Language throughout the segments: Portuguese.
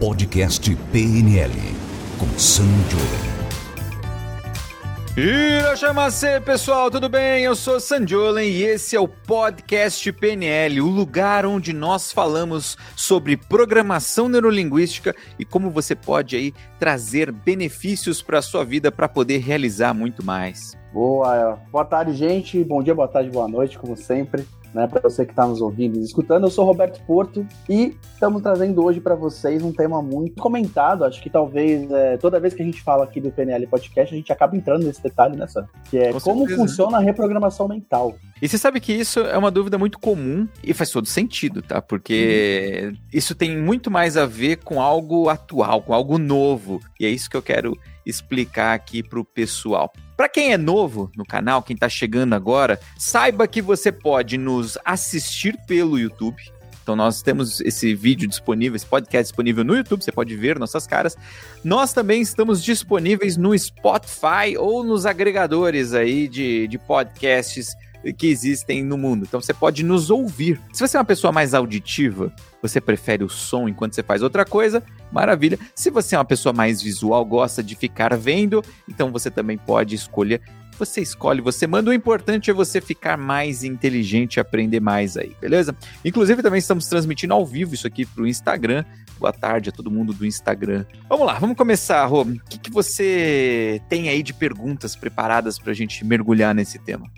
Podcast PNL com Sam Jolen. Irachamacê, pessoal, tudo bem? Eu sou Sanjolen e esse é o podcast PNL, o lugar onde nós falamos sobre programação neurolinguística e como você pode aí trazer benefícios para a sua vida para poder realizar muito mais. Boa, boa tarde, gente. Bom dia, boa tarde, boa noite, como sempre né, para você que está nos ouvindo e escutando. Eu sou Roberto Porto e estamos trazendo hoje para vocês um tema muito comentado. Acho que talvez é, toda vez que a gente fala aqui do PNL Podcast, a gente acaba entrando nesse detalhe, nessa, que é Com como certeza. funciona a reprogramação mental. E você sabe que isso é uma dúvida muito comum e faz todo sentido, tá? Porque uhum. isso tem muito mais a ver com algo atual, com algo novo. E é isso que eu quero explicar aqui para o pessoal. Para quem é novo no canal, quem está chegando agora, saiba que você pode nos assistir pelo YouTube. Então nós temos esse vídeo disponível, esse podcast disponível no YouTube, você pode ver nossas caras. Nós também estamos disponíveis no Spotify ou nos agregadores aí de, de podcasts que existem no mundo. Então você pode nos ouvir. Se você é uma pessoa mais auditiva, você prefere o som enquanto você faz outra coisa, maravilha. Se você é uma pessoa mais visual, gosta de ficar vendo, então você também pode escolher. Você escolhe, você manda. O importante é você ficar mais inteligente e aprender mais aí, beleza? Inclusive, também estamos transmitindo ao vivo isso aqui para o Instagram. Boa tarde a todo mundo do Instagram. Vamos lá, vamos começar, Rô. O que, que você tem aí de perguntas preparadas para a gente mergulhar nesse tema?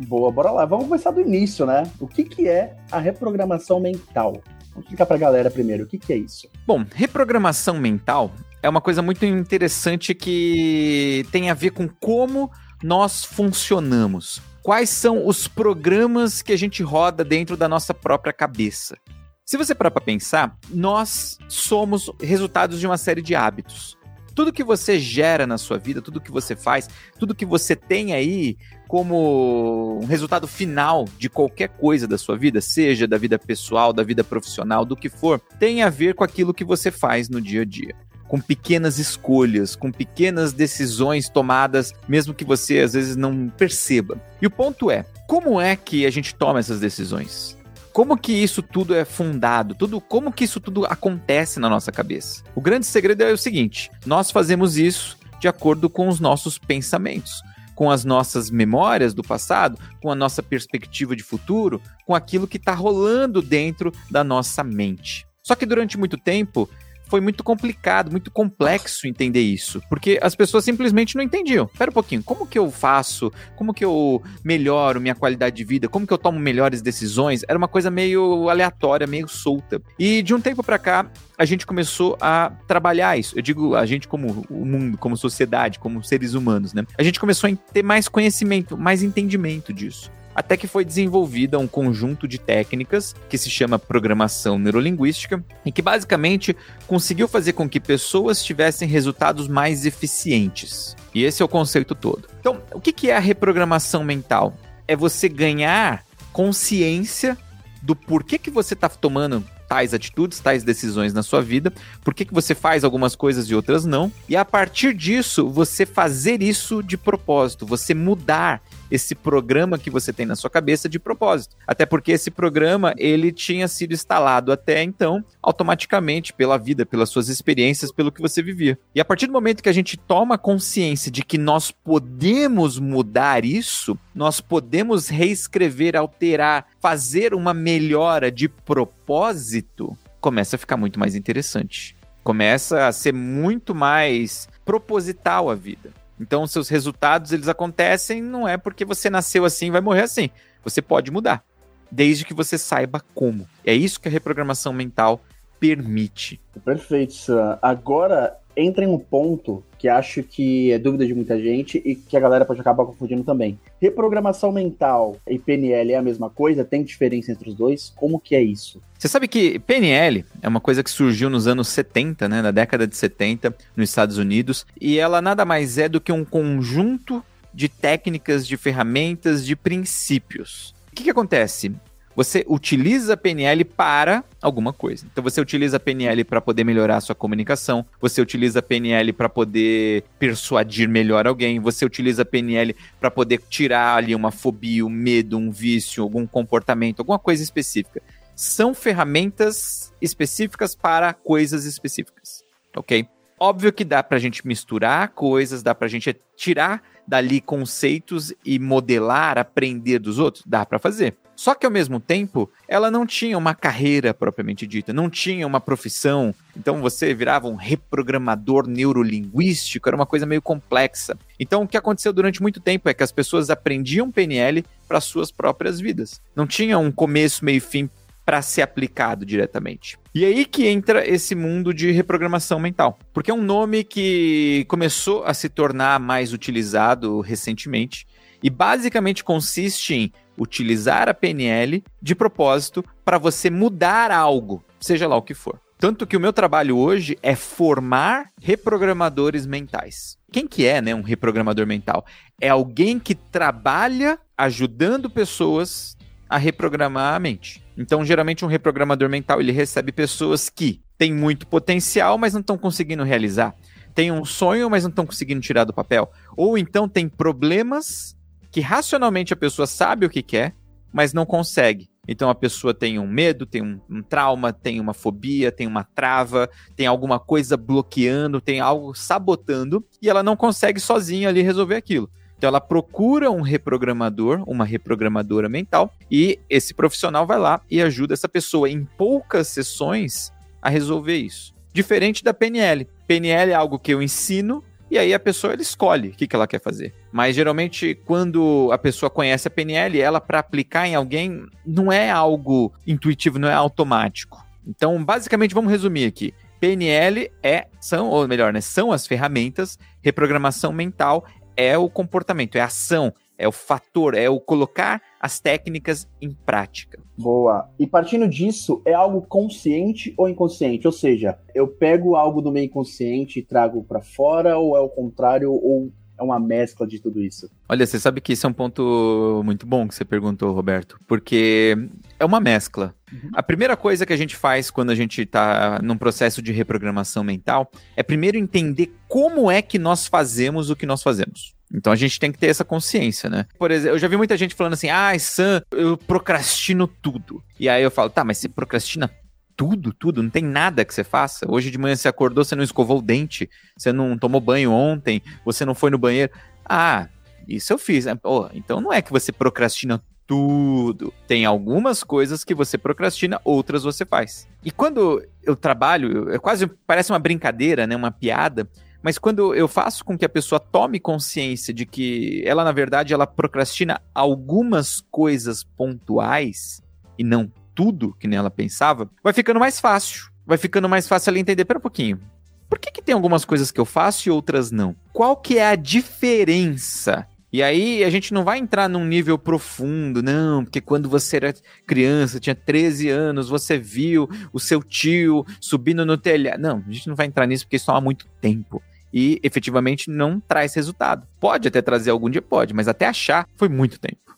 Boa, bora lá. Vamos começar do início, né? O que, que é a reprogramação mental? Vamos explicar pra galera primeiro, o que, que é isso? Bom, reprogramação mental é uma coisa muito interessante que tem a ver com como nós funcionamos. Quais são os programas que a gente roda dentro da nossa própria cabeça? Se você parar para pensar, nós somos resultados de uma série de hábitos. Tudo que você gera na sua vida, tudo que você faz, tudo que você tem aí como um resultado final de qualquer coisa da sua vida, seja da vida pessoal, da vida profissional, do que for, tem a ver com aquilo que você faz no dia a dia com pequenas escolhas, com pequenas decisões tomadas, mesmo que você às vezes não perceba. E o ponto é, como é que a gente toma essas decisões? Como que isso tudo é fundado? Tudo, como que isso tudo acontece na nossa cabeça? O grande segredo é o seguinte: nós fazemos isso de acordo com os nossos pensamentos com as nossas memórias do passado, com a nossa perspectiva de futuro, com aquilo que está rolando dentro da nossa mente. Só que durante muito tempo foi muito complicado, muito complexo entender isso, porque as pessoas simplesmente não entendiam. Espera um pouquinho, como que eu faço? Como que eu melhoro minha qualidade de vida? Como que eu tomo melhores decisões? Era uma coisa meio aleatória, meio solta. E de um tempo para cá, a gente começou a trabalhar isso. Eu digo a gente como o mundo, como sociedade, como seres humanos, né? A gente começou a ter mais conhecimento, mais entendimento disso até que foi desenvolvida um conjunto de técnicas que se chama programação neurolinguística e que basicamente conseguiu fazer com que pessoas tivessem resultados mais eficientes. E esse é o conceito todo. Então, o que é a reprogramação mental? É você ganhar consciência do porquê que você está tomando tais atitudes, tais decisões na sua vida, por que, que você faz algumas coisas e outras não, e a partir disso você fazer isso de propósito, você mudar esse programa que você tem na sua cabeça de propósito. Até porque esse programa, ele tinha sido instalado até então automaticamente pela vida, pelas suas experiências, pelo que você vivia. E a partir do momento que a gente toma consciência de que nós podemos mudar isso, nós podemos reescrever, alterar, fazer uma melhora de propósito, começa a ficar muito mais interessante. Começa a ser muito mais proposital a vida. Então, seus resultados, eles acontecem, não é porque você nasceu assim e vai morrer assim. Você pode mudar, desde que você saiba como. É isso que a reprogramação mental permite. Perfeito, Sam. Agora, entra em um ponto que acho que é dúvida de muita gente e que a galera pode acabar confundindo também. Reprogramação mental e PNL é a mesma coisa? Tem diferença entre os dois? Como que é isso? Você sabe que PNL é uma coisa que surgiu nos anos 70, né, na década de 70, nos Estados Unidos, e ela nada mais é do que um conjunto de técnicas, de ferramentas, de princípios. O que, que acontece? Você utiliza a PNL para alguma coisa. Então você utiliza a PNL para poder melhorar a sua comunicação, você utiliza a PNL para poder persuadir melhor alguém, você utiliza a PNL para poder tirar ali uma fobia, um medo, um vício, algum comportamento, alguma coisa específica. são ferramentas específicas para coisas específicas, ok? Óbvio que dá pra gente misturar coisas, dá pra gente tirar dali conceitos e modelar, aprender dos outros, dá para fazer. Só que ao mesmo tempo, ela não tinha uma carreira propriamente dita, não tinha uma profissão. Então você virava um reprogramador neurolinguístico, era uma coisa meio complexa. Então o que aconteceu durante muito tempo é que as pessoas aprendiam PNL para suas próprias vidas. Não tinha um começo, meio e fim para ser aplicado diretamente. E aí que entra esse mundo de reprogramação mental, porque é um nome que começou a se tornar mais utilizado recentemente e basicamente consiste em utilizar a PNL de propósito para você mudar algo, seja lá o que for. Tanto que o meu trabalho hoje é formar reprogramadores mentais. Quem que é, né, um reprogramador mental? É alguém que trabalha ajudando pessoas a reprogramar a mente. Então, geralmente, um reprogramador mental ele recebe pessoas que têm muito potencial, mas não estão conseguindo realizar. Tem um sonho, mas não estão conseguindo tirar do papel. Ou então tem problemas que racionalmente a pessoa sabe o que quer, mas não consegue. Então a pessoa tem um medo, tem um, um, trauma, tem uma fobia, tem uma trava, tem alguma coisa bloqueando, tem algo sabotando e ela não consegue sozinha ali resolver aquilo. Então ela procura um reprogramador, uma reprogramadora mental, e esse profissional vai lá e ajuda essa pessoa em poucas sessões a resolver isso. Diferente da PNL. PNL é algo que eu ensino e aí a pessoa ela escolhe o que, que ela quer fazer. Mas geralmente, quando a pessoa conhece a PNL, ela para aplicar em alguém não é algo intuitivo, não é automático. Então, basicamente, vamos resumir aqui. PNL é, são, ou melhor, né, são as ferramentas, reprogramação mental é o comportamento, é a ação, é o fator, é o colocar as técnicas em prática. Boa. E partindo disso, é algo consciente ou inconsciente? Ou seja, eu pego algo do meio inconsciente e trago para fora, ou é o contrário, ou é uma mescla de tudo isso? Olha, você sabe que isso é um ponto muito bom que você perguntou, Roberto, porque é uma mescla. Uhum. A primeira coisa que a gente faz quando a gente está num processo de reprogramação mental é primeiro entender como é que nós fazemos o que nós fazemos. Então a gente tem que ter essa consciência, né? Por exemplo, eu já vi muita gente falando assim: ah, Sam, eu procrastino tudo. E aí eu falo, tá, mas você procrastina tudo, tudo, não tem nada que você faça. Hoje de manhã você acordou, você não escovou o dente, você não tomou banho ontem, você não foi no banheiro. Ah, isso eu fiz. Oh, então não é que você procrastina tudo. Tem algumas coisas que você procrastina, outras você faz. E quando eu trabalho, é quase parece uma brincadeira, né, uma piada, mas quando eu faço com que a pessoa tome consciência de que ela na verdade ela procrastina algumas coisas pontuais e não tudo que nem ela pensava, vai ficando mais fácil. Vai ficando mais fácil ela entender, pera um pouquinho. Por que, que tem algumas coisas que eu faço e outras não? Qual que é a diferença? E aí a gente não vai entrar num nível profundo, não, porque quando você era criança, tinha 13 anos, você viu o seu tio subindo no telhado. Não, a gente não vai entrar nisso porque isso toma muito tempo e efetivamente não traz resultado. Pode até trazer algum dia, pode, mas até achar foi muito tempo.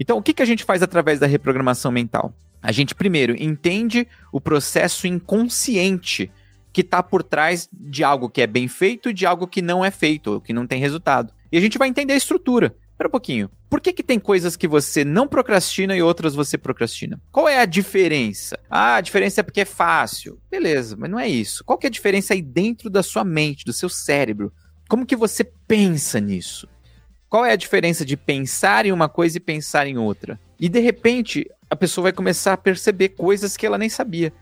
Então, o que, que a gente faz através da reprogramação mental? A gente primeiro entende o processo inconsciente que está por trás de algo que é bem feito e de algo que não é feito, que não tem resultado. E a gente vai entender a estrutura. Espera um pouquinho. Por que, que tem coisas que você não procrastina e outras você procrastina? Qual é a diferença? Ah, a diferença é porque é fácil. Beleza, mas não é isso. Qual que é a diferença aí dentro da sua mente, do seu cérebro? Como que você pensa nisso? Qual é a diferença de pensar em uma coisa e pensar em outra? E de repente, a pessoa vai começar a perceber coisas que ela nem sabia,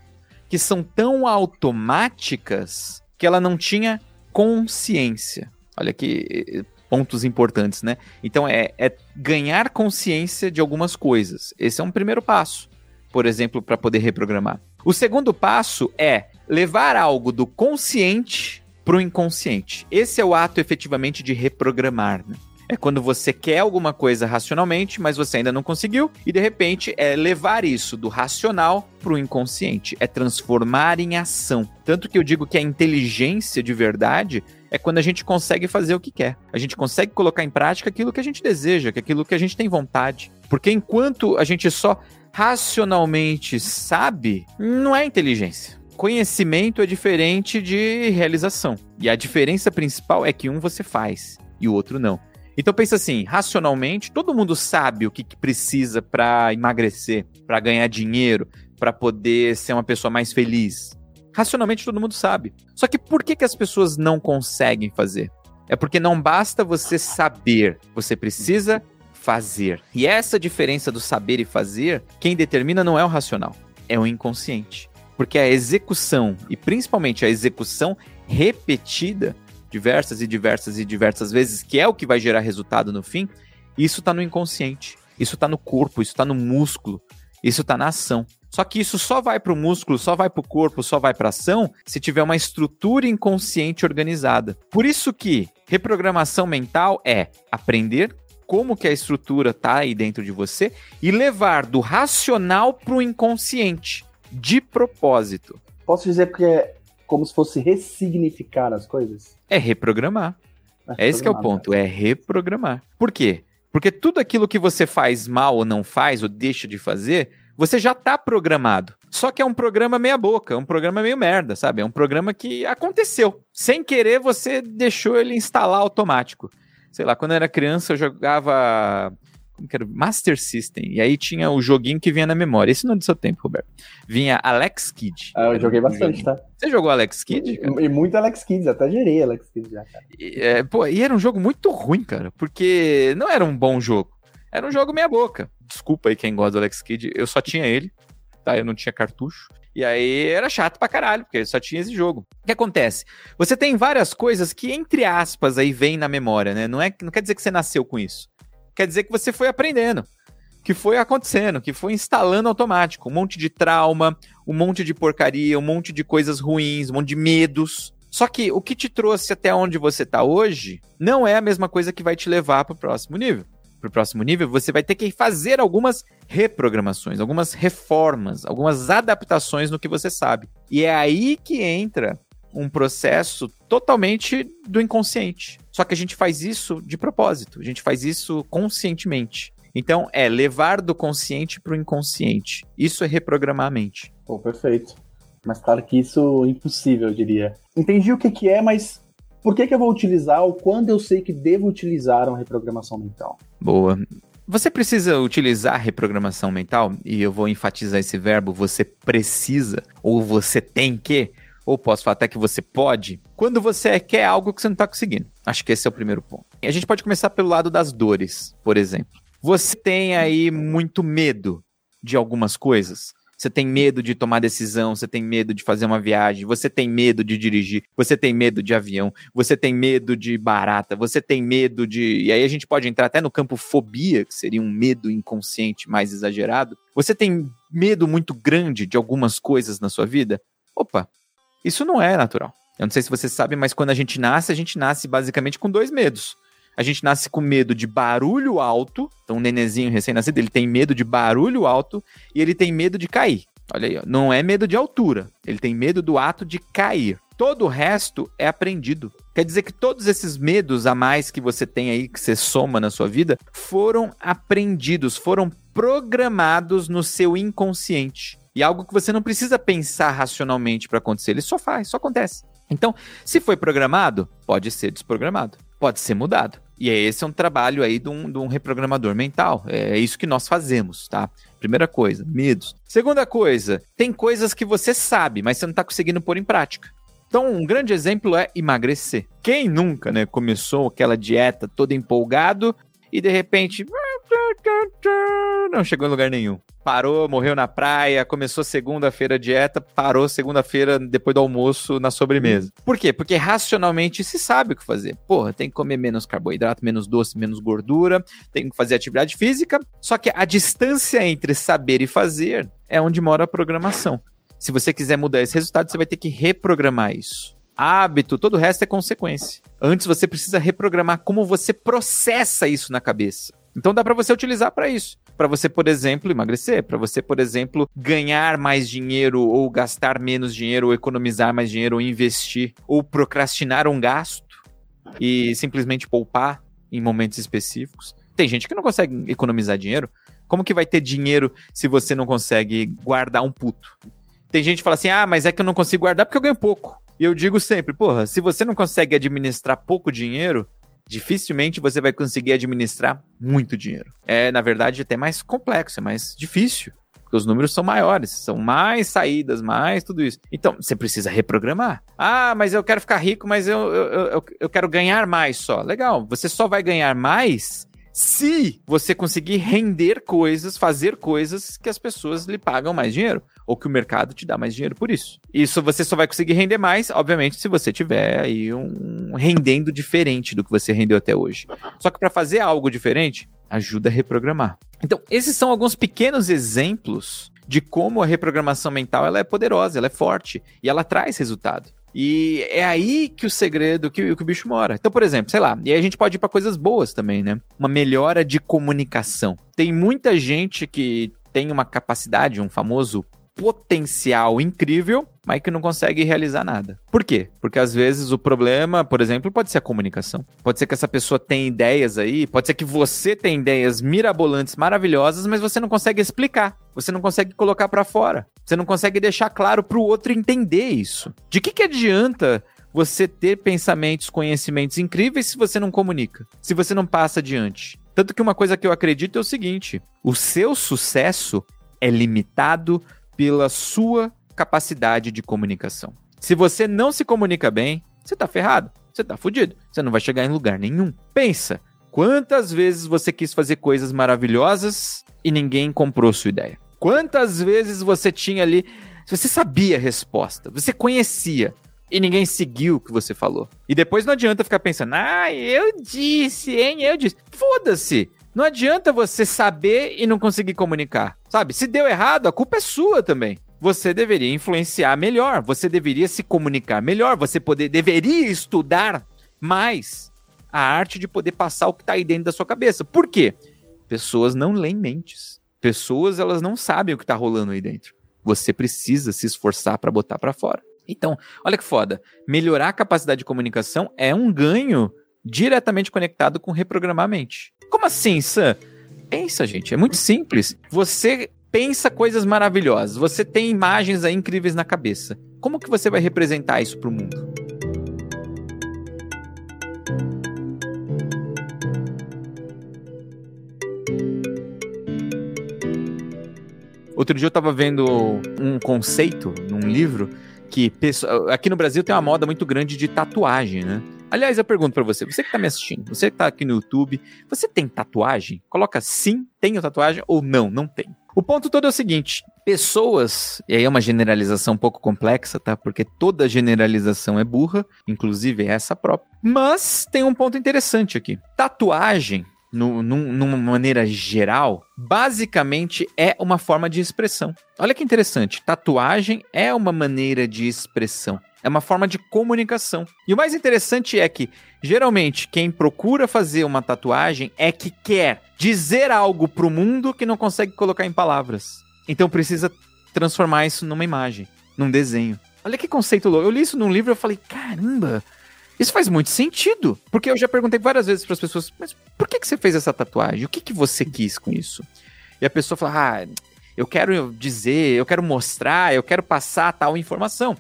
que são tão automáticas que ela não tinha consciência. Olha que pontos importantes, né? Então é, é ganhar consciência de algumas coisas. Esse é um primeiro passo, por exemplo, para poder reprogramar. O segundo passo é levar algo do consciente para o inconsciente. Esse é o ato efetivamente de reprogramar. Né? É quando você quer alguma coisa racionalmente, mas você ainda não conseguiu, e de repente é levar isso do racional para o inconsciente, é transformar em ação. Tanto que eu digo que a inteligência de verdade é quando a gente consegue fazer o que quer. A gente consegue colocar em prática aquilo que a gente deseja, que aquilo que a gente tem vontade. Porque enquanto a gente só racionalmente sabe, não é inteligência. Conhecimento é diferente de realização. E a diferença principal é que um você faz e o outro não. Então pensa assim, racionalmente, todo mundo sabe o que, que precisa para emagrecer, para ganhar dinheiro, para poder ser uma pessoa mais feliz? Racionalmente todo mundo sabe. Só que por que, que as pessoas não conseguem fazer? É porque não basta você saber, você precisa fazer. E essa diferença do saber e fazer, quem determina não é o racional, é o inconsciente. Porque a execução, e principalmente a execução repetida, diversas e diversas e diversas vezes, que é o que vai gerar resultado no fim, isso está no inconsciente, isso está no corpo, isso está no músculo, isso está na ação. Só que isso só vai para o músculo, só vai para o corpo, só vai para a ação se tiver uma estrutura inconsciente organizada. Por isso que reprogramação mental é aprender como que a estrutura tá aí dentro de você e levar do racional para o inconsciente, de propósito. Posso dizer que é como se fosse ressignificar as coisas? É reprogramar. É, é esse que é o ponto, é reprogramar. Por quê? Porque tudo aquilo que você faz mal ou não faz ou deixa de fazer, você já está programado. Só que é um programa meia boca, é um programa meio merda, sabe? É um programa que aconteceu. Sem querer, você deixou ele instalar automático sei lá, quando eu era criança eu jogava como que era? Master System. E aí tinha o joguinho que vinha na memória. Esse não é do seu tempo, Roberto. Vinha Alex Kidd. Ah, eu joguei bastante, tá? Você jogou Alex Kidd? E, e, muito Alex Kidd, até gerei Alex Kidd já, cara. E, é, pô, e era um jogo muito ruim, cara, porque não era um bom jogo. Era um jogo meia boca. Desculpa aí quem gosta do Alex Kidd, eu só tinha ele, tá? Eu não tinha cartucho. E aí era chato pra caralho, porque só tinha esse jogo. O que acontece? Você tem várias coisas que, entre aspas, aí vem na memória, né? Não, é, não quer dizer que você nasceu com isso. Quer dizer que você foi aprendendo. Que foi acontecendo, que foi instalando automático. Um monte de trauma, um monte de porcaria, um monte de coisas ruins, um monte de medos. Só que o que te trouxe até onde você tá hoje não é a mesma coisa que vai te levar pro próximo nível para o próximo nível, você vai ter que fazer algumas reprogramações, algumas reformas, algumas adaptações no que você sabe. E é aí que entra um processo totalmente do inconsciente. Só que a gente faz isso de propósito, a gente faz isso conscientemente. Então, é levar do consciente para o inconsciente. Isso é reprogramar a mente. Pô, perfeito. Mas claro que isso é impossível, eu diria. Entendi o que, que é, mas por que, que eu vou utilizar ou quando eu sei que devo utilizar uma reprogramação mental? Boa. Você precisa utilizar reprogramação mental, e eu vou enfatizar esse verbo, você precisa, ou você tem que, ou posso falar até que você pode, quando você quer algo que você não está conseguindo. Acho que esse é o primeiro ponto. E a gente pode começar pelo lado das dores, por exemplo. Você tem aí muito medo de algumas coisas. Você tem medo de tomar decisão, você tem medo de fazer uma viagem, você tem medo de dirigir, você tem medo de avião, você tem medo de barata, você tem medo de. E aí a gente pode entrar até no campo fobia, que seria um medo inconsciente mais exagerado. Você tem medo muito grande de algumas coisas na sua vida? Opa, isso não é natural. Eu não sei se você sabe, mas quando a gente nasce, a gente nasce basicamente com dois medos. A gente nasce com medo de barulho alto. Então, um nenezinho recém-nascido, ele tem medo de barulho alto e ele tem medo de cair. Olha aí, ó. não é medo de altura. Ele tem medo do ato de cair. Todo o resto é aprendido. Quer dizer que todos esses medos a mais que você tem aí, que você soma na sua vida, foram aprendidos, foram programados no seu inconsciente. E algo que você não precisa pensar racionalmente para acontecer, ele só faz, só acontece. Então, se foi programado, pode ser desprogramado pode ser mudado. E é esse é um trabalho aí de um, de um reprogramador mental. É isso que nós fazemos, tá? Primeira coisa, medos. Segunda coisa, tem coisas que você sabe, mas você não está conseguindo pôr em prática. Então, um grande exemplo é emagrecer. Quem nunca, né, começou aquela dieta todo empolgado e de repente não chegou em lugar nenhum. Parou, morreu na praia, começou segunda-feira dieta, parou segunda-feira depois do almoço na sobremesa. Por quê? Porque racionalmente se sabe o que fazer. Porra, tem que comer menos carboidrato, menos doce, menos gordura, tem que fazer atividade física. Só que a distância entre saber e fazer é onde mora a programação. Se você quiser mudar esse resultado, você vai ter que reprogramar isso hábito, todo o resto é consequência. Antes você precisa reprogramar como você processa isso na cabeça. Então dá para você utilizar para isso. Para você, por exemplo, emagrecer, para você, por exemplo, ganhar mais dinheiro ou gastar menos dinheiro ou economizar mais dinheiro ou investir ou procrastinar um gasto e simplesmente poupar em momentos específicos. Tem gente que não consegue economizar dinheiro. Como que vai ter dinheiro se você não consegue guardar um puto? Tem gente que fala assim: "Ah, mas é que eu não consigo guardar porque eu ganho pouco". E eu digo sempre, porra, se você não consegue administrar pouco dinheiro, dificilmente você vai conseguir administrar muito dinheiro. É, na verdade, até mais complexo, é mais difícil porque os números são maiores, são mais saídas, mais tudo isso. Então, você precisa reprogramar. Ah, mas eu quero ficar rico, mas eu, eu, eu, eu quero ganhar mais só. Legal, você só vai ganhar mais se você conseguir render coisas, fazer coisas que as pessoas lhe pagam mais dinheiro ou que o mercado te dá mais dinheiro por isso. Isso você só vai conseguir render mais, obviamente, se você tiver aí um rendendo diferente do que você rendeu até hoje. Só que para fazer algo diferente, ajuda a reprogramar. Então, esses são alguns pequenos exemplos de como a reprogramação mental ela é poderosa, ela é forte e ela traz resultado. E é aí que o segredo, que, que o bicho mora. Então, por exemplo, sei lá, e aí a gente pode ir para coisas boas também, né? Uma melhora de comunicação. Tem muita gente que tem uma capacidade, um famoso potencial incrível, mas que não consegue realizar nada. Por quê? Porque às vezes o problema, por exemplo, pode ser a comunicação. Pode ser que essa pessoa tenha ideias aí, pode ser que você tenha ideias mirabolantes, maravilhosas, mas você não consegue explicar. Você não consegue colocar para fora. Você não consegue deixar claro para o outro entender isso. De que que adianta você ter pensamentos, conhecimentos incríveis se você não comunica, se você não passa adiante? Tanto que uma coisa que eu acredito é o seguinte: o seu sucesso é limitado pela sua capacidade de comunicação. Se você não se comunica bem, você tá ferrado, você tá fudido, você não vai chegar em lugar nenhum. Pensa, quantas vezes você quis fazer coisas maravilhosas e ninguém comprou sua ideia? Quantas vezes você tinha ali, você sabia a resposta, você conhecia, e ninguém seguiu o que você falou. E depois não adianta ficar pensando, ah, eu disse, hein, eu disse. Foda-se! Não adianta você saber e não conseguir comunicar, sabe? Se deu errado, a culpa é sua também. Você deveria influenciar melhor, você deveria se comunicar melhor, você poder, deveria estudar mais a arte de poder passar o que está aí dentro da sua cabeça. Por quê? Pessoas não leem mentes. Pessoas, elas não sabem o que está rolando aí dentro. Você precisa se esforçar para botar para fora. Então, olha que foda. Melhorar a capacidade de comunicação é um ganho diretamente conectado com reprogramar a mente. Como assim, Sam? Pensa, gente, é muito simples. Você pensa coisas maravilhosas, você tem imagens aí incríveis na cabeça. Como que você vai representar isso para o mundo? Outro dia eu estava vendo um conceito num livro que aqui no Brasil tem uma moda muito grande de tatuagem, né? Aliás, eu pergunto para você, você que tá me assistindo, você que tá aqui no YouTube, você tem tatuagem? Coloca sim, tenho tatuagem ou não, não tem. O ponto todo é o seguinte: pessoas, e aí é uma generalização um pouco complexa, tá? Porque toda generalização é burra, inclusive essa própria. Mas tem um ponto interessante aqui. Tatuagem no, num, numa maneira geral, basicamente é uma forma de expressão. Olha que interessante, tatuagem é uma maneira de expressão. É uma forma de comunicação. E o mais interessante é que, geralmente, quem procura fazer uma tatuagem é que quer dizer algo pro mundo que não consegue colocar em palavras. Então precisa transformar isso numa imagem, num desenho. Olha que conceito louco. Eu li isso num livro e falei, caramba, isso faz muito sentido. Porque eu já perguntei várias vezes para as pessoas, mas por que, que você fez essa tatuagem? O que, que você quis com isso? E a pessoa fala, ah, eu quero dizer, eu quero mostrar, eu quero passar tal informação.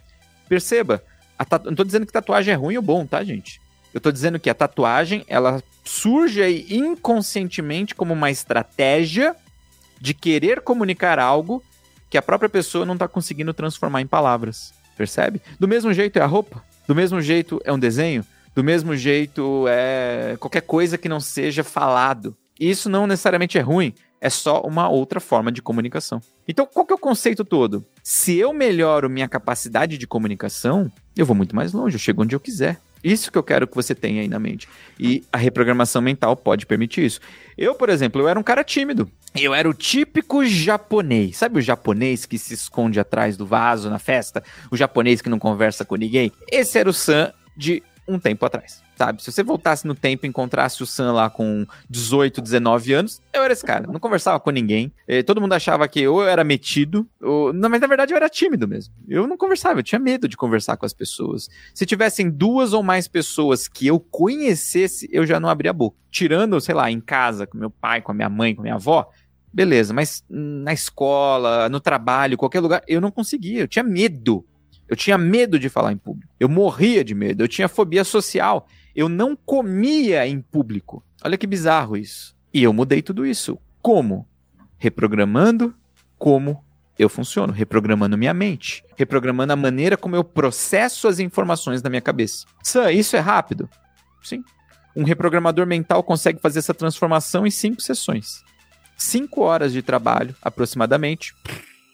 Perceba, tatu... não tô dizendo que tatuagem é ruim ou bom, tá, gente? Eu tô dizendo que a tatuagem, ela surge aí inconscientemente como uma estratégia de querer comunicar algo que a própria pessoa não tá conseguindo transformar em palavras. Percebe? Do mesmo jeito é a roupa, do mesmo jeito é um desenho, do mesmo jeito é qualquer coisa que não seja falado. Isso não necessariamente é ruim, é só uma outra forma de comunicação. Então, qual que é o conceito todo? Se eu melhoro minha capacidade de comunicação, eu vou muito mais longe, eu chego onde eu quiser. Isso que eu quero que você tenha aí na mente. E a reprogramação mental pode permitir isso. Eu, por exemplo, eu era um cara tímido. Eu era o típico japonês. Sabe o japonês que se esconde atrás do vaso na festa? O japonês que não conversa com ninguém? Esse era o Sam de um tempo atrás sabe? Se você voltasse no tempo e encontrasse o Sam lá com 18, 19 anos, eu era esse cara. Não conversava com ninguém. Eh, todo mundo achava que ou eu era metido, ou... Mas na verdade eu era tímido mesmo. Eu não conversava, eu tinha medo de conversar com as pessoas. Se tivessem duas ou mais pessoas que eu conhecesse, eu já não abria a boca. Tirando, sei lá, em casa, com meu pai, com a minha mãe, com a minha avó, beleza, mas na escola, no trabalho, qualquer lugar, eu não conseguia, eu tinha medo. Eu tinha medo de falar em público. Eu morria de medo. Eu tinha fobia social eu não comia em público. Olha que bizarro isso. E eu mudei tudo isso. Como? Reprogramando, como eu funciono, reprogramando minha mente, reprogramando a maneira como eu processo as informações na minha cabeça. Sam, isso é rápido? Sim. Um reprogramador mental consegue fazer essa transformação em cinco sessões. Cinco horas de trabalho, aproximadamente.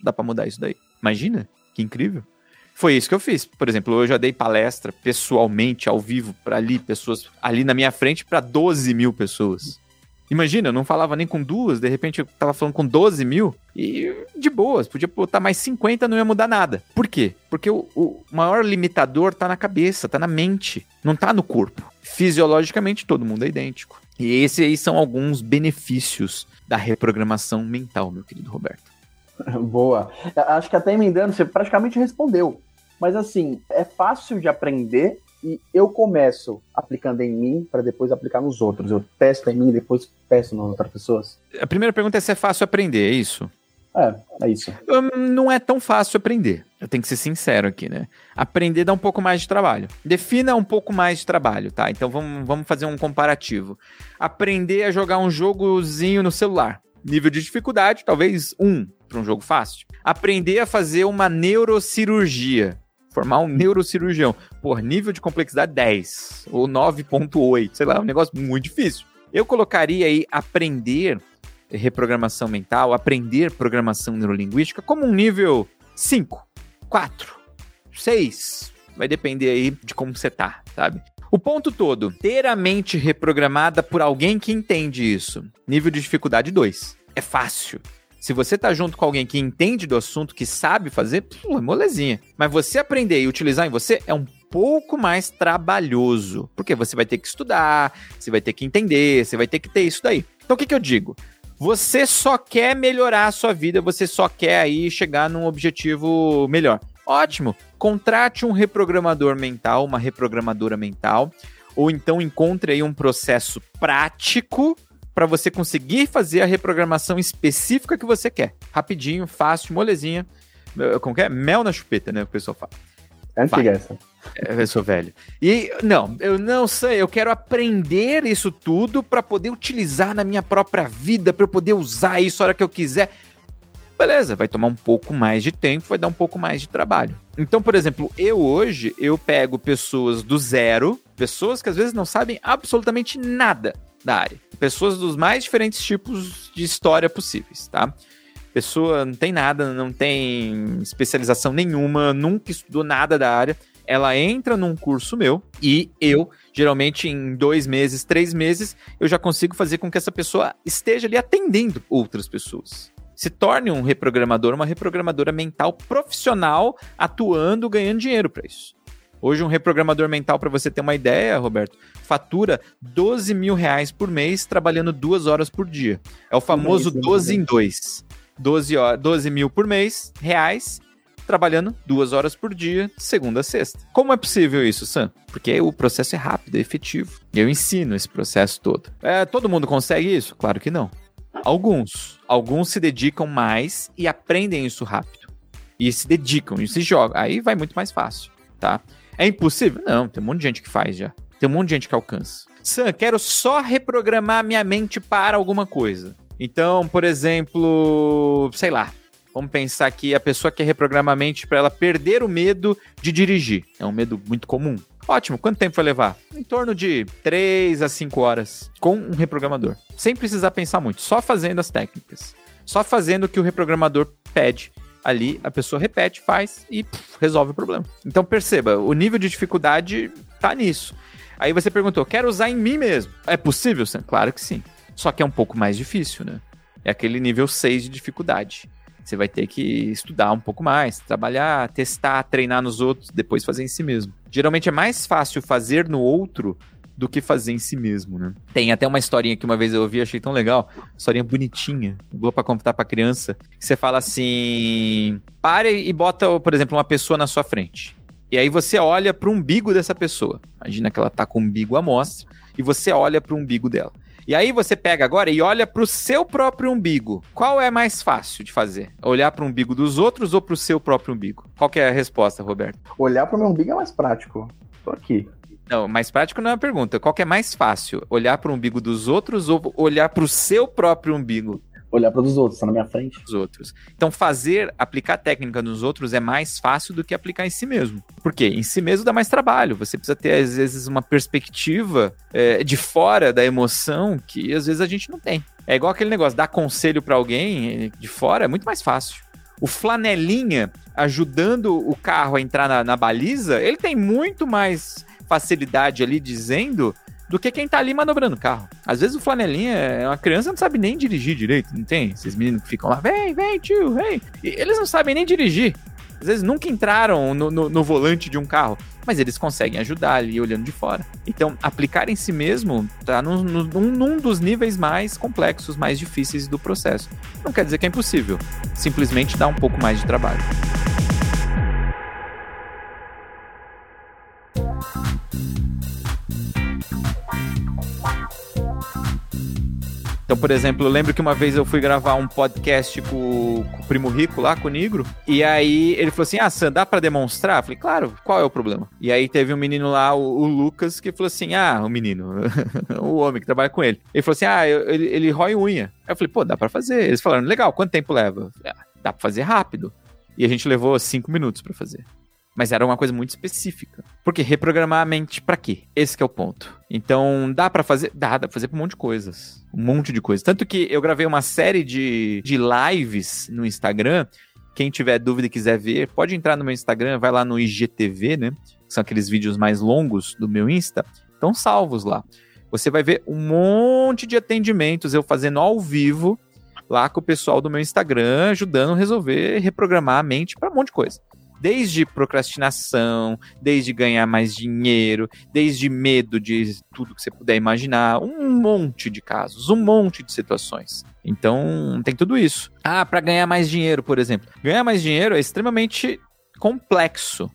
Dá para mudar isso daí. Imagina? Que incrível. Foi isso que eu fiz. Por exemplo, eu já dei palestra pessoalmente, ao vivo, para ali, pessoas ali na minha frente, para 12 mil pessoas. Imagina, eu não falava nem com duas, de repente eu tava falando com 12 mil e de boas, podia botar mais 50, não ia mudar nada. Por quê? Porque o, o maior limitador tá na cabeça, tá na mente, não tá no corpo. Fisiologicamente, todo mundo é idêntico. E esses aí são alguns benefícios da reprogramação mental, meu querido Roberto. Boa. Acho que até emendando, você praticamente respondeu. Mas assim, é fácil de aprender e eu começo aplicando em mim para depois aplicar nos outros. Eu testo em mim e depois testo nas outras pessoas. A primeira pergunta é se é fácil aprender, é isso? É, é isso. Não é tão fácil aprender. Eu tenho que ser sincero aqui, né? Aprender dá um pouco mais de trabalho. Defina um pouco mais de trabalho, tá? Então vamos, vamos fazer um comparativo. Aprender a jogar um jogozinho no celular. Nível de dificuldade, talvez um para um jogo fácil. Aprender a fazer uma neurocirurgia formar um neurocirurgião. Por nível de complexidade 10 ou 9.8, sei lá, é um negócio muito difícil. Eu colocaria aí aprender reprogramação mental, aprender programação neurolinguística como um nível 5, 4, 6. Vai depender aí de como você tá, sabe? O ponto todo, ter a mente reprogramada por alguém que entende isso. Nível de dificuldade 2. É fácil. Se você tá junto com alguém que entende do assunto, que sabe fazer, pô, é molezinha. Mas você aprender e utilizar em você é um pouco mais trabalhoso. Porque você vai ter que estudar, você vai ter que entender, você vai ter que ter isso daí. Então o que, que eu digo? Você só quer melhorar a sua vida, você só quer aí chegar num objetivo melhor. Ótimo! Contrate um reprogramador mental, uma reprogramadora mental, ou então encontre aí um processo prático para você conseguir fazer a reprogramação específica que você quer. Rapidinho, fácil, molezinha. Como que é? Mel na chupeta, né? O pessoal fala. É antiga essa. É, eu sou velho. E não, eu não sei, eu quero aprender isso tudo para poder utilizar na minha própria vida, para eu poder usar isso a hora que eu quiser. Beleza, vai tomar um pouco mais de tempo, vai dar um pouco mais de trabalho. Então, por exemplo, eu hoje eu pego pessoas do zero, pessoas que às vezes não sabem absolutamente nada da área. Pessoas dos mais diferentes tipos de história possíveis, tá? Pessoa não tem nada, não tem especialização nenhuma, nunca estudou nada da área. Ela entra num curso meu e eu, geralmente em dois meses, três meses, eu já consigo fazer com que essa pessoa esteja ali atendendo outras pessoas se torne um reprogramador, uma reprogramadora mental profissional, atuando, ganhando dinheiro para isso. Hoje, um reprogramador mental, para você ter uma ideia, Roberto, fatura 12 mil reais por mês trabalhando duas horas por dia. É o famoso 12 em 2. 12, 12 mil por mês, reais, trabalhando duas horas por dia, segunda a sexta. Como é possível isso, Sam? Porque o processo é rápido, é efetivo. Eu ensino esse processo todo. É, todo mundo consegue isso? Claro que não. Alguns. Alguns se dedicam mais e aprendem isso rápido. E se dedicam e se jogam. Aí vai muito mais fácil, tá? É impossível? Não, tem um monte de gente que faz já. Tem um monte de gente que alcança. Sam, quero só reprogramar minha mente para alguma coisa. Então, por exemplo, sei lá, vamos pensar que a pessoa quer reprogramar a mente para ela perder o medo de dirigir. É um medo muito comum. Ótimo, quanto tempo vai levar? Em torno de 3 a 5 horas com um reprogramador. Sem precisar pensar muito, só fazendo as técnicas. Só fazendo o que o reprogramador pede ali a pessoa repete, faz e puf, resolve o problema. Então perceba, o nível de dificuldade tá nisso. Aí você perguntou, quero usar em mim mesmo. É possível, Sam? Claro que sim. Só que é um pouco mais difícil, né? É aquele nível 6 de dificuldade. Você vai ter que estudar um pouco mais, trabalhar, testar, treinar nos outros, depois fazer em si mesmo. Geralmente é mais fácil fazer no outro do que fazer em si mesmo, né? Tem até uma historinha que uma vez eu ouvi, achei tão legal, historinha bonitinha, boa para contar para criança, que você fala assim, pare e bota, por exemplo, uma pessoa na sua frente. E aí você olha para o umbigo dessa pessoa. Imagina que ela tá com o umbigo à mostra e você olha para o umbigo dela. E aí você pega agora e olha para o seu próprio umbigo. Qual é mais fácil de fazer? Olhar para o umbigo dos outros ou para o seu próprio umbigo? Qual é a resposta, Roberto? Olhar para o meu umbigo é mais prático. Tô aqui. Não, mais prático não é uma pergunta. Qual que é mais fácil? Olhar para o umbigo dos outros ou olhar para o seu próprio umbigo? olhar para os outros, tá na minha frente. Os outros. Então, fazer, aplicar técnica nos outros é mais fácil do que aplicar em si mesmo. Por quê? Em si mesmo dá mais trabalho. Você precisa ter, às vezes, uma perspectiva é, de fora da emoção que às vezes a gente não tem. É igual aquele negócio, dar conselho para alguém eh, de fora é muito mais fácil. O flanelinha ajudando o carro a entrar na, na baliza, ele tem muito mais facilidade ali dizendo do que quem tá ali manobrando o carro. Às vezes o flanelinha é uma criança não sabe nem dirigir direito, não tem? Esses meninos que ficam lá, vem, vem, tio, vem. E eles não sabem nem dirigir. Às vezes nunca entraram no, no, no, volante de um carro, mas eles conseguem ajudar ali olhando de fora. Então, aplicar em si mesmo tá num, num, num dos níveis mais complexos, mais difíceis do processo. Não quer dizer que é impossível, simplesmente dá um pouco mais de trabalho. Então, por exemplo, eu lembro que uma vez eu fui gravar um podcast com, com o Primo Rico lá, com o Negro, e aí ele falou assim: Ah, Sam, dá pra demonstrar? Eu falei, claro, qual é o problema? E aí teve um menino lá, o, o Lucas, que falou assim: Ah, o menino, o homem que trabalha com ele. Ele falou assim: Ah, eu, ele, ele rói unha. Aí eu falei, pô, dá pra fazer. Eles falaram, legal, quanto tempo leva? Falei, ah, dá pra fazer rápido. E a gente levou cinco minutos para fazer. Mas era uma coisa muito específica. Porque reprogramar a mente para quê? Esse é o ponto. Então, dá para fazer? Dá, dá pra fazer um monte de coisas. Um monte de coisas. Tanto que eu gravei uma série de, de lives no Instagram. Quem tiver dúvida e quiser ver, pode entrar no meu Instagram, vai lá no IGTV, né? Que são aqueles vídeos mais longos do meu Insta. Estão salvos lá. Você vai ver um monte de atendimentos eu fazendo ao vivo lá com o pessoal do meu Instagram, ajudando a resolver, reprogramar a mente para um monte de coisa. Desde procrastinação, desde ganhar mais dinheiro, desde medo de tudo que você puder imaginar, um monte de casos, um monte de situações. Então, tem tudo isso. Ah, para ganhar mais dinheiro, por exemplo. Ganhar mais dinheiro é extremamente complexo. O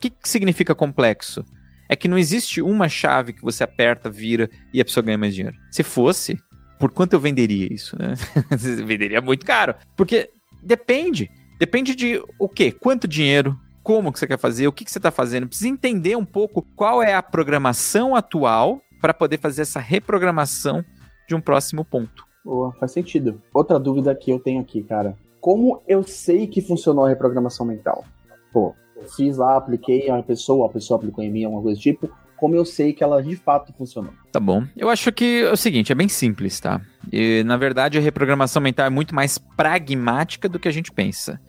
que, que significa complexo? É que não existe uma chave que você aperta, vira e a pessoa ganha mais dinheiro. Se fosse, por quanto eu venderia isso, né? venderia muito caro. Porque depende. Depende de o quê? Quanto dinheiro? Como que você quer fazer? O que, que você está fazendo? Precisa entender um pouco qual é a programação atual para poder fazer essa reprogramação de um próximo ponto. Boa, faz sentido. Outra dúvida que eu tenho aqui, cara. Como eu sei que funcionou a reprogramação mental? Pô, fiz lá, apliquei a pessoa, a pessoa aplicou em mim, alguma coisa do tipo como eu sei que ela de fato funcionou. Tá bom. Eu acho que é o seguinte, é bem simples, tá? E, na verdade, a reprogramação mental é muito mais pragmática do que a gente pensa.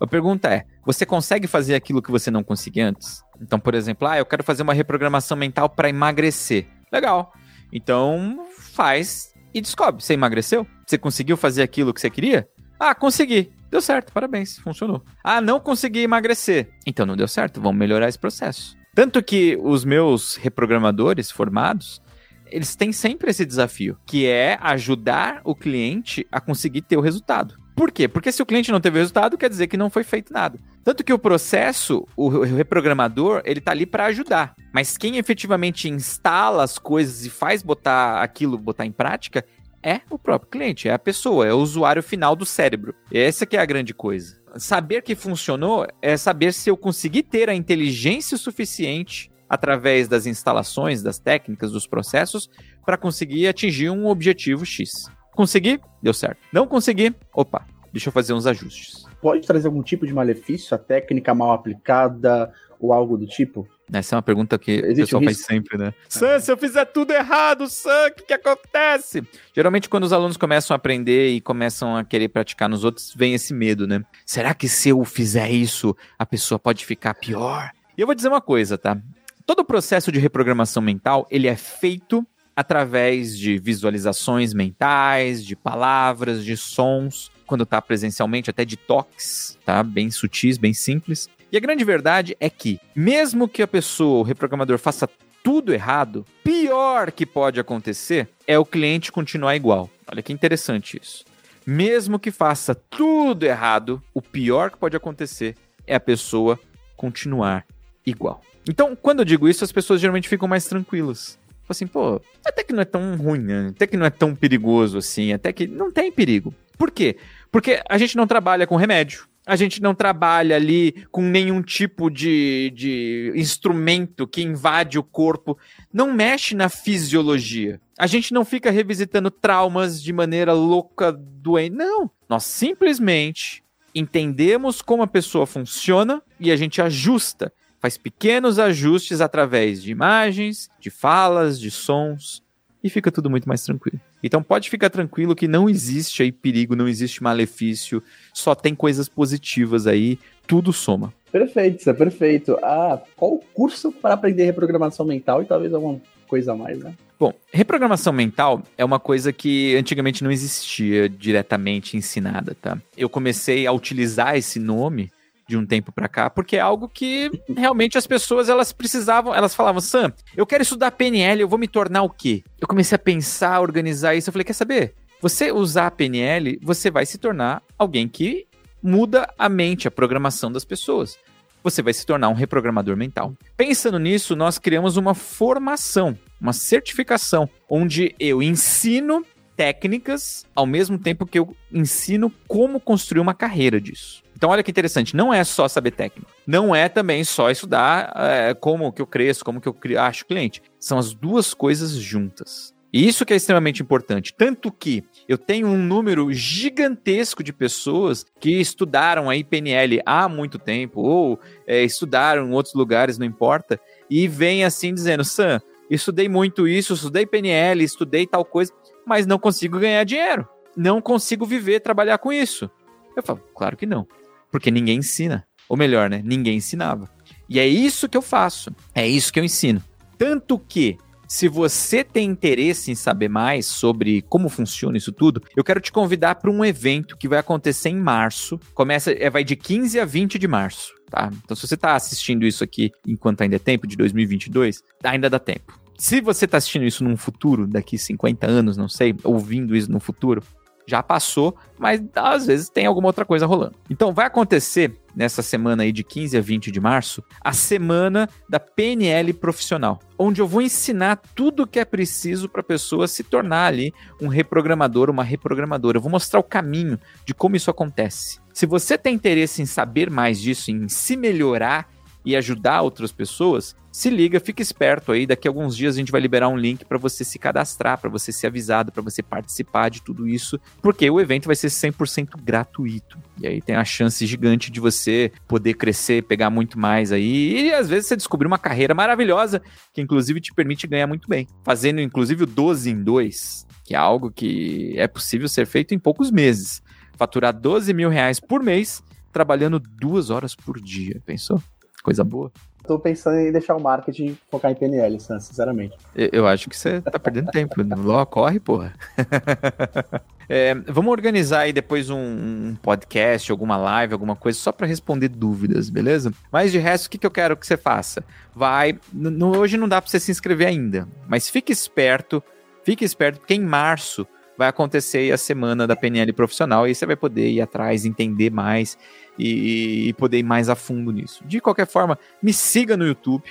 A pergunta é: você consegue fazer aquilo que você não conseguia antes? Então, por exemplo, ah, eu quero fazer uma reprogramação mental para emagrecer. Legal. Então, faz e descobre. Você emagreceu? Você conseguiu fazer aquilo que você queria? Ah, consegui. Deu certo, parabéns, funcionou. Ah, não consegui emagrecer. Então não deu certo, vamos melhorar esse processo. Tanto que os meus reprogramadores formados, eles têm sempre esse desafio, que é ajudar o cliente a conseguir ter o resultado. Por quê? Porque se o cliente não teve resultado, quer dizer que não foi feito nada. Tanto que o processo, o reprogramador, ele tá ali para ajudar. Mas quem efetivamente instala as coisas e faz botar aquilo, botar em prática, é o próprio cliente, é a pessoa, é o usuário final do cérebro. Essa que é a grande coisa saber que funcionou é saber se eu consegui ter a inteligência suficiente através das instalações, das técnicas, dos processos para conseguir atingir um objetivo X. Consegui? Deu certo. Não consegui? Opa, deixa eu fazer uns ajustes. Pode trazer algum tipo de malefício, a técnica mal aplicada ou algo do tipo? Essa é uma pergunta que Existe o pessoal faz sempre, né? Sam, se eu fizer tudo errado, Sam, o que, que acontece? Geralmente, quando os alunos começam a aprender e começam a querer praticar nos outros, vem esse medo, né? Será que se eu fizer isso, a pessoa pode ficar pior? E eu vou dizer uma coisa, tá? Todo o processo de reprogramação mental, ele é feito através de visualizações mentais, de palavras, de sons, quando está presencialmente, até de toques, tá? Bem sutis, bem simples. E a grande verdade é que, mesmo que a pessoa, o reprogramador, faça tudo errado, pior que pode acontecer é o cliente continuar igual. Olha que interessante isso. Mesmo que faça tudo errado, o pior que pode acontecer é a pessoa continuar igual. Então, quando eu digo isso, as pessoas geralmente ficam mais tranquilas. Assim, pô, até que não é tão ruim, né? Até que não é tão perigoso assim, até que não tem perigo. Por quê? Porque a gente não trabalha com remédio a gente não trabalha ali com nenhum tipo de, de instrumento que invade o corpo, não mexe na fisiologia. A gente não fica revisitando traumas de maneira louca, doente. Não. Nós simplesmente entendemos como a pessoa funciona e a gente ajusta. Faz pequenos ajustes através de imagens, de falas, de sons e fica tudo muito mais tranquilo. Então pode ficar tranquilo que não existe aí perigo, não existe malefício, só tem coisas positivas aí, tudo soma. Perfeito, isso é perfeito. Ah, qual o curso para aprender reprogramação mental e talvez alguma coisa a mais, né? Bom, reprogramação mental é uma coisa que antigamente não existia diretamente ensinada, tá? Eu comecei a utilizar esse nome de um tempo para cá, porque é algo que realmente as pessoas elas precisavam, elas falavam, Sam, eu quero estudar PNL, eu vou me tornar o quê? Eu comecei a pensar, organizar isso, eu falei, quer saber? Você usar a PNL, você vai se tornar alguém que muda a mente, a programação das pessoas. Você vai se tornar um reprogramador mental. Pensando nisso, nós criamos uma formação, uma certificação, onde eu ensino técnicas ao mesmo tempo que eu ensino como construir uma carreira disso. Então, olha que interessante, não é só saber técnico. Não é também só estudar é, como que eu cresço, como que eu acho cliente. São as duas coisas juntas. E isso que é extremamente importante. Tanto que eu tenho um número gigantesco de pessoas que estudaram a PNL há muito tempo, ou é, estudaram em outros lugares, não importa, e vem assim dizendo: Sam, estudei muito isso, estudei PNL, estudei tal coisa, mas não consigo ganhar dinheiro. Não consigo viver, trabalhar com isso. Eu falo, claro que não porque ninguém ensina. Ou melhor, né? Ninguém ensinava. E é isso que eu faço. É isso que eu ensino. Tanto que, se você tem interesse em saber mais sobre como funciona isso tudo, eu quero te convidar para um evento que vai acontecer em março. Começa, é, vai de 15 a 20 de março, tá? Então, se você está assistindo isso aqui enquanto ainda é tempo, de 2022, ainda dá tempo. Se você está assistindo isso num futuro, daqui 50 anos, não sei, ouvindo isso no futuro, já passou, mas às vezes tem alguma outra coisa rolando. Então vai acontecer nessa semana aí de 15 a 20 de março, a semana da PNL profissional, onde eu vou ensinar tudo o que é preciso para a pessoa se tornar ali um reprogramador, uma reprogramadora. Eu vou mostrar o caminho de como isso acontece. Se você tem interesse em saber mais disso, em se melhorar e ajudar outras pessoas, se liga, fica esperto aí. Daqui a alguns dias a gente vai liberar um link para você se cadastrar, para você ser avisado, para você participar de tudo isso, porque o evento vai ser 100% gratuito. E aí tem a chance gigante de você poder crescer, pegar muito mais aí. E às vezes você descobrir uma carreira maravilhosa, que inclusive te permite ganhar muito bem. Fazendo inclusive o 12 em 2, que é algo que é possível ser feito em poucos meses. Faturar 12 mil reais por mês, trabalhando duas horas por dia. Pensou? Coisa boa. Tô pensando em deixar o marketing focar em PNL, sinceramente. Eu, eu acho que você tá perdendo tempo. Ló, corre, porra. é, vamos organizar aí depois um, um, podcast, alguma live, alguma coisa, só para responder dúvidas, beleza? Mas de resto, o que, que eu quero que você faça? Vai. No, hoje não dá para você se inscrever ainda, mas fique esperto, fique esperto, porque em março vai acontecer a semana da PNL profissional e você vai poder ir atrás, entender mais e, e poder ir mais a fundo nisso. De qualquer forma, me siga no YouTube,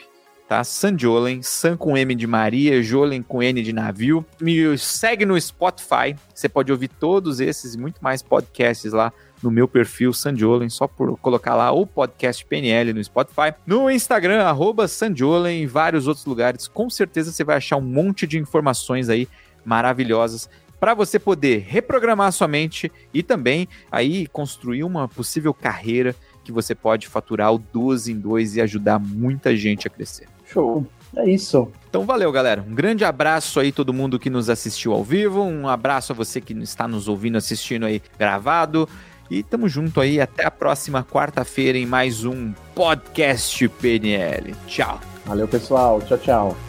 tá? San Jolen, San com M de Maria, Jolen com N de navio. Me segue no Spotify, você pode ouvir todos esses e muito mais podcasts lá no meu perfil Sanjolen, só por colocar lá o podcast PNL no Spotify. No Instagram, Sanjolen, em vários outros lugares. Com certeza você vai achar um monte de informações aí maravilhosas para você poder reprogramar sua mente e também aí construir uma possível carreira que você pode faturar o 12 em 2 e ajudar muita gente a crescer. Show. É isso. Então valeu, galera. Um grande abraço aí todo mundo que nos assistiu ao vivo, um abraço a você que está nos ouvindo assistindo aí gravado. E tamo junto aí até a próxima quarta-feira em mais um podcast PNL. Tchau. Valeu, pessoal. Tchau, tchau.